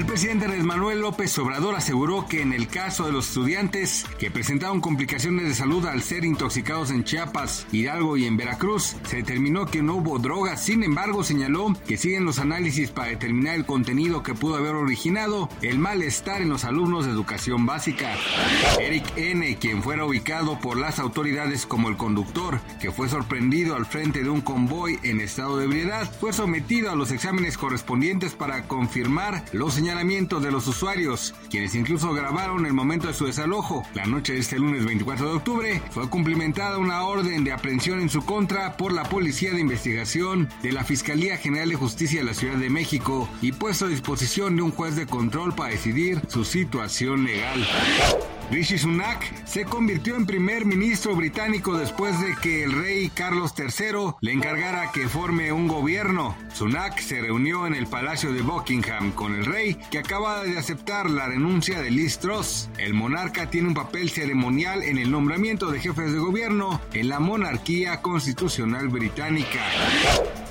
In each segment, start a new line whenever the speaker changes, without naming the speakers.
El presidente Andrés Manuel López Obrador aseguró que en el caso de los estudiantes que presentaron complicaciones de salud al ser intoxicados en Chiapas, Hidalgo y en Veracruz, se determinó que no hubo drogas. Sin embargo, señaló que siguen los análisis para determinar el contenido que pudo haber originado el malestar en los alumnos de educación básica. Eric N., quien fuera ubicado por las autoridades como el conductor, que fue sorprendido al frente de un convoy en estado de ebriedad, fue sometido a los exámenes correspondientes para confirmar los señalamientos de los usuarios, quienes incluso grabaron el momento de su desalojo. La noche de este lunes 24 de octubre fue cumplimentada una orden de aprehensión en su contra por la Policía de Investigación de la Fiscalía General de Justicia de la Ciudad de México y puesto a disposición de un juez de control para decidir su situación legal. Rishi Sunak se convirtió en primer ministro británico después de que el rey Carlos III le encargara que forme un gobierno. Sunak se reunió en el Palacio de Buckingham con el rey, que acaba de aceptar la renuncia de Liz Truss. El monarca tiene un papel ceremonial en el nombramiento de jefes de gobierno en la monarquía constitucional británica.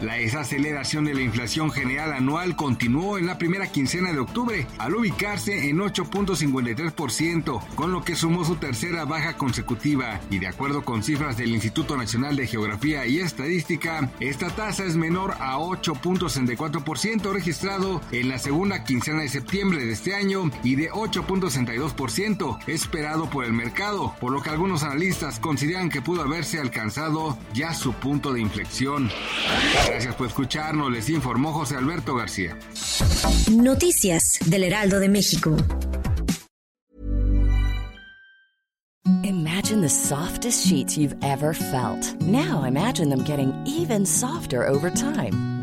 La desaceleración de la inflación general anual continuó en la primera quincena de octubre, al ubicarse en 8.53%, con lo que sumó su tercera baja consecutiva. Y de acuerdo con cifras del Instituto Nacional de Geografía y Estadística, esta tasa es menor a 8.64% registrado en la segunda quincena de septiembre de este año y de 8.62% esperado por el mercado, por lo que algunos analistas consideran que pudo haberse alcanzado ya su punto de inflexión. Gracias por escucharnos, les informó José Alberto García.
Noticias del Heraldo de México.
Imagine the softest sheets you've ever felt. Now imagine them getting even softer over time.